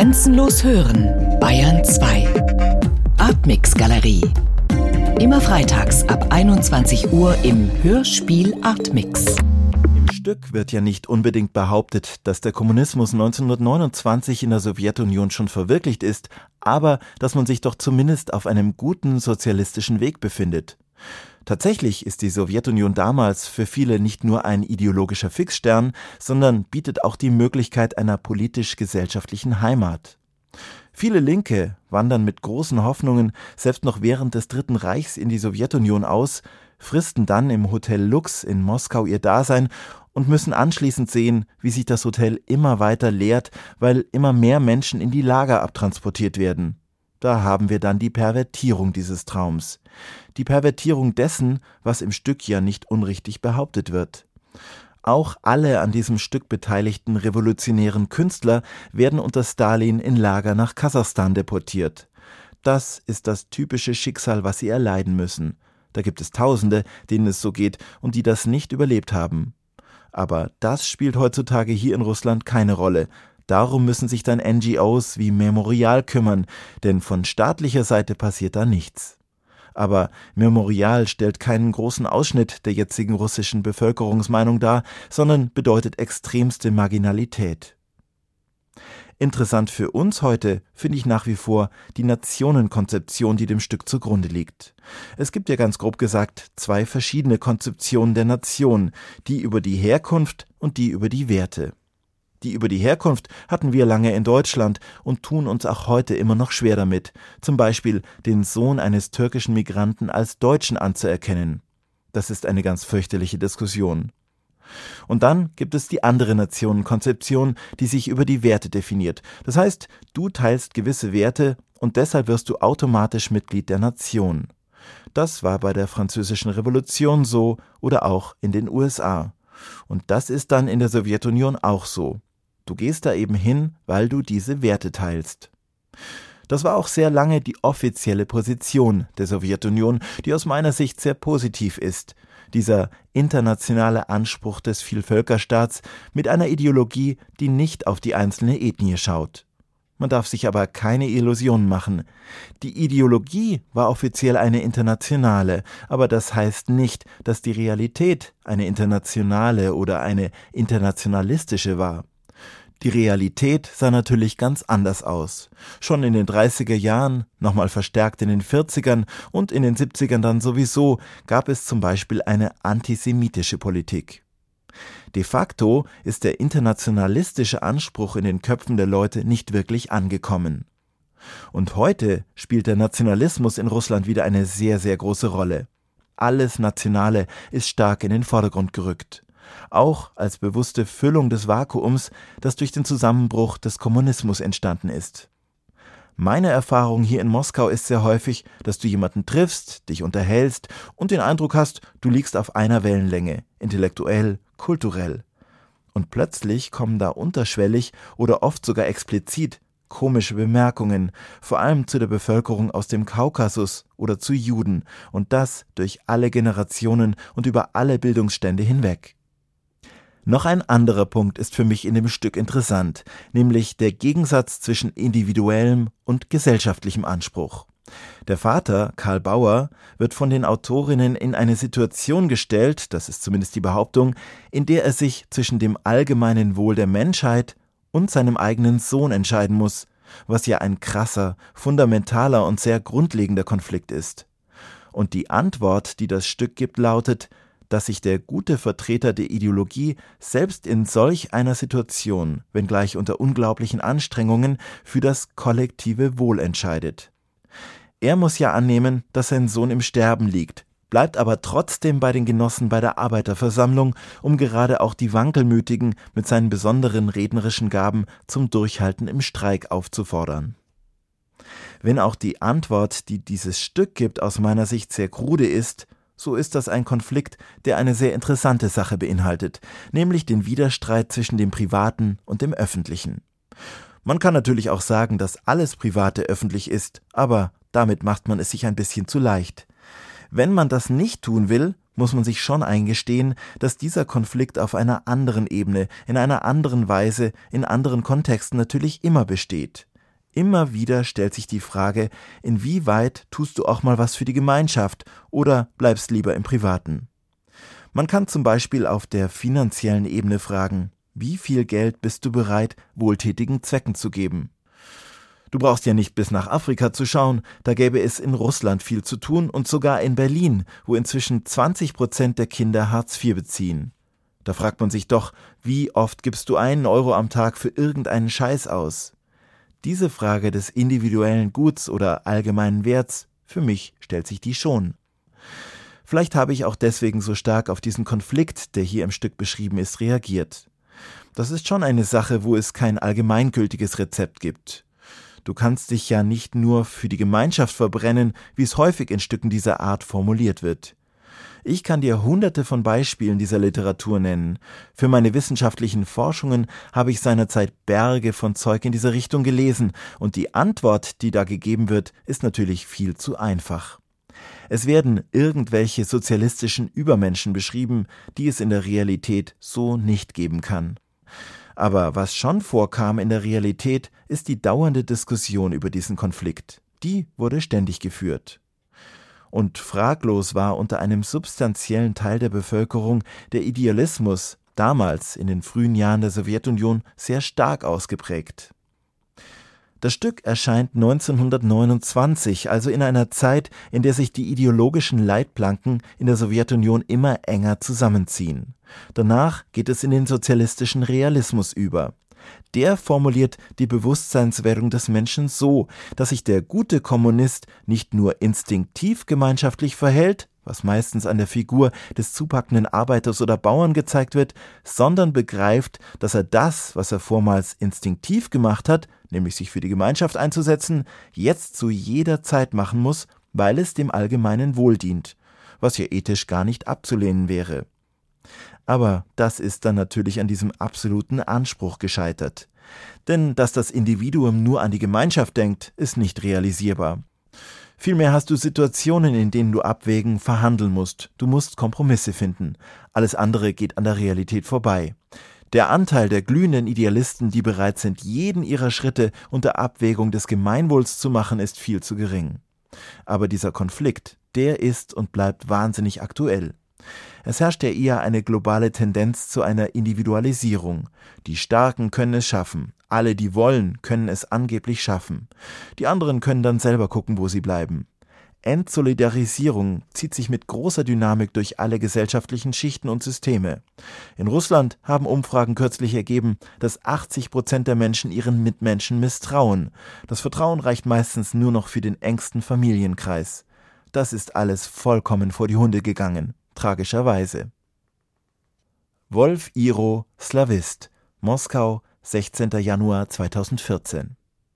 Grenzenlos hören, Bayern 2. Artmix Galerie. Immer freitags ab 21 Uhr im Hörspiel Artmix. Im Stück wird ja nicht unbedingt behauptet, dass der Kommunismus 1929 in der Sowjetunion schon verwirklicht ist, aber dass man sich doch zumindest auf einem guten sozialistischen Weg befindet. Tatsächlich ist die Sowjetunion damals für viele nicht nur ein ideologischer Fixstern, sondern bietet auch die Möglichkeit einer politisch-gesellschaftlichen Heimat. Viele Linke wandern mit großen Hoffnungen selbst noch während des Dritten Reichs in die Sowjetunion aus, fristen dann im Hotel Lux in Moskau ihr Dasein und müssen anschließend sehen, wie sich das Hotel immer weiter leert, weil immer mehr Menschen in die Lager abtransportiert werden. Da haben wir dann die Pervertierung dieses Traums. Die Pervertierung dessen, was im Stück ja nicht unrichtig behauptet wird. Auch alle an diesem Stück beteiligten revolutionären Künstler werden unter Stalin in Lager nach Kasachstan deportiert. Das ist das typische Schicksal, was sie erleiden müssen. Da gibt es Tausende, denen es so geht und die das nicht überlebt haben. Aber das spielt heutzutage hier in Russland keine Rolle. Darum müssen sich dann NGOs wie Memorial kümmern, denn von staatlicher Seite passiert da nichts. Aber Memorial stellt keinen großen Ausschnitt der jetzigen russischen Bevölkerungsmeinung dar, sondern bedeutet extremste Marginalität. Interessant für uns heute finde ich nach wie vor die Nationenkonzeption, die dem Stück zugrunde liegt. Es gibt ja ganz grob gesagt zwei verschiedene Konzeptionen der Nation, die über die Herkunft und die über die Werte. Die über die Herkunft hatten wir lange in Deutschland und tun uns auch heute immer noch schwer damit, zum Beispiel den Sohn eines türkischen Migranten als Deutschen anzuerkennen. Das ist eine ganz fürchterliche Diskussion. Und dann gibt es die andere Nationenkonzeption, die sich über die Werte definiert. Das heißt, du teilst gewisse Werte und deshalb wirst du automatisch Mitglied der Nation. Das war bei der Französischen Revolution so oder auch in den USA. Und das ist dann in der Sowjetunion auch so. Du gehst da eben hin, weil du diese Werte teilst. Das war auch sehr lange die offizielle Position der Sowjetunion, die aus meiner Sicht sehr positiv ist. Dieser internationale Anspruch des Vielvölkerstaats mit einer Ideologie, die nicht auf die einzelne Ethnie schaut. Man darf sich aber keine Illusionen machen. Die Ideologie war offiziell eine internationale, aber das heißt nicht, dass die Realität eine internationale oder eine internationalistische war. Die Realität sah natürlich ganz anders aus. Schon in den 30er Jahren, nochmal verstärkt in den 40ern und in den 70ern dann sowieso, gab es zum Beispiel eine antisemitische Politik. De facto ist der internationalistische Anspruch in den Köpfen der Leute nicht wirklich angekommen. Und heute spielt der Nationalismus in Russland wieder eine sehr, sehr große Rolle. Alles Nationale ist stark in den Vordergrund gerückt auch als bewusste Füllung des Vakuums, das durch den Zusammenbruch des Kommunismus entstanden ist. Meine Erfahrung hier in Moskau ist sehr häufig, dass du jemanden triffst, dich unterhältst und den Eindruck hast, du liegst auf einer Wellenlänge, intellektuell, kulturell. Und plötzlich kommen da unterschwellig oder oft sogar explizit komische Bemerkungen, vor allem zu der Bevölkerung aus dem Kaukasus oder zu Juden, und das durch alle Generationen und über alle Bildungsstände hinweg. Noch ein anderer Punkt ist für mich in dem Stück interessant, nämlich der Gegensatz zwischen individuellem und gesellschaftlichem Anspruch. Der Vater, Karl Bauer, wird von den Autorinnen in eine Situation gestellt, das ist zumindest die Behauptung, in der er sich zwischen dem allgemeinen Wohl der Menschheit und seinem eigenen Sohn entscheiden muss, was ja ein krasser, fundamentaler und sehr grundlegender Konflikt ist. Und die Antwort, die das Stück gibt, lautet, dass sich der gute Vertreter der Ideologie selbst in solch einer Situation, wenngleich unter unglaublichen Anstrengungen, für das kollektive Wohl entscheidet. Er muss ja annehmen, dass sein Sohn im Sterben liegt, bleibt aber trotzdem bei den Genossen bei der Arbeiterversammlung, um gerade auch die Wankelmütigen mit seinen besonderen rednerischen Gaben zum Durchhalten im Streik aufzufordern. Wenn auch die Antwort, die dieses Stück gibt, aus meiner Sicht sehr krude ist, so ist das ein Konflikt, der eine sehr interessante Sache beinhaltet, nämlich den Widerstreit zwischen dem Privaten und dem Öffentlichen. Man kann natürlich auch sagen, dass alles Private öffentlich ist, aber damit macht man es sich ein bisschen zu leicht. Wenn man das nicht tun will, muss man sich schon eingestehen, dass dieser Konflikt auf einer anderen Ebene, in einer anderen Weise, in anderen Kontexten natürlich immer besteht. Immer wieder stellt sich die Frage, inwieweit tust du auch mal was für die Gemeinschaft oder bleibst lieber im Privaten. Man kann zum Beispiel auf der finanziellen Ebene fragen, wie viel Geld bist du bereit, wohltätigen Zwecken zu geben? Du brauchst ja nicht bis nach Afrika zu schauen, da gäbe es in Russland viel zu tun und sogar in Berlin, wo inzwischen 20 Prozent der Kinder Hartz IV beziehen. Da fragt man sich doch, wie oft gibst du einen Euro am Tag für irgendeinen Scheiß aus? Diese Frage des individuellen Guts oder allgemeinen Werts, für mich stellt sich die schon. Vielleicht habe ich auch deswegen so stark auf diesen Konflikt, der hier im Stück beschrieben ist, reagiert. Das ist schon eine Sache, wo es kein allgemeingültiges Rezept gibt. Du kannst dich ja nicht nur für die Gemeinschaft verbrennen, wie es häufig in Stücken dieser Art formuliert wird. Ich kann dir hunderte von Beispielen dieser Literatur nennen. Für meine wissenschaftlichen Forschungen habe ich seinerzeit Berge von Zeug in dieser Richtung gelesen, und die Antwort, die da gegeben wird, ist natürlich viel zu einfach. Es werden irgendwelche sozialistischen Übermenschen beschrieben, die es in der Realität so nicht geben kann. Aber was schon vorkam in der Realität, ist die dauernde Diskussion über diesen Konflikt. Die wurde ständig geführt. Und fraglos war unter einem substanziellen Teil der Bevölkerung der Idealismus damals in den frühen Jahren der Sowjetunion sehr stark ausgeprägt. Das Stück erscheint 1929, also in einer Zeit, in der sich die ideologischen Leitplanken in der Sowjetunion immer enger zusammenziehen. Danach geht es in den sozialistischen Realismus über. Der formuliert die Bewusstseinswerdung des Menschen so, dass sich der gute Kommunist nicht nur instinktiv gemeinschaftlich verhält, was meistens an der Figur des zupackenden Arbeiters oder Bauern gezeigt wird, sondern begreift, dass er das, was er vormals instinktiv gemacht hat, nämlich sich für die Gemeinschaft einzusetzen, jetzt zu jeder Zeit machen muss, weil es dem allgemeinen Wohl dient, was ja ethisch gar nicht abzulehnen wäre. Aber das ist dann natürlich an diesem absoluten Anspruch gescheitert. Denn dass das Individuum nur an die Gemeinschaft denkt, ist nicht realisierbar. Vielmehr hast du Situationen, in denen du abwägen, verhandeln musst. Du musst Kompromisse finden. Alles andere geht an der Realität vorbei. Der Anteil der glühenden Idealisten, die bereit sind, jeden ihrer Schritte unter Abwägung des Gemeinwohls zu machen, ist viel zu gering. Aber dieser Konflikt, der ist und bleibt wahnsinnig aktuell. Es herrscht ja eher eine globale Tendenz zu einer Individualisierung. Die Starken können es schaffen, alle, die wollen, können es angeblich schaffen. Die anderen können dann selber gucken, wo sie bleiben. Entsolidarisierung zieht sich mit großer Dynamik durch alle gesellschaftlichen Schichten und Systeme. In Russland haben Umfragen kürzlich ergeben, dass 80 Prozent der Menschen ihren Mitmenschen misstrauen. Das Vertrauen reicht meistens nur noch für den engsten Familienkreis. Das ist alles vollkommen vor die Hunde gegangen tragischerweise. Wolf Iro, Slavist, Moskau, 16. Januar 2014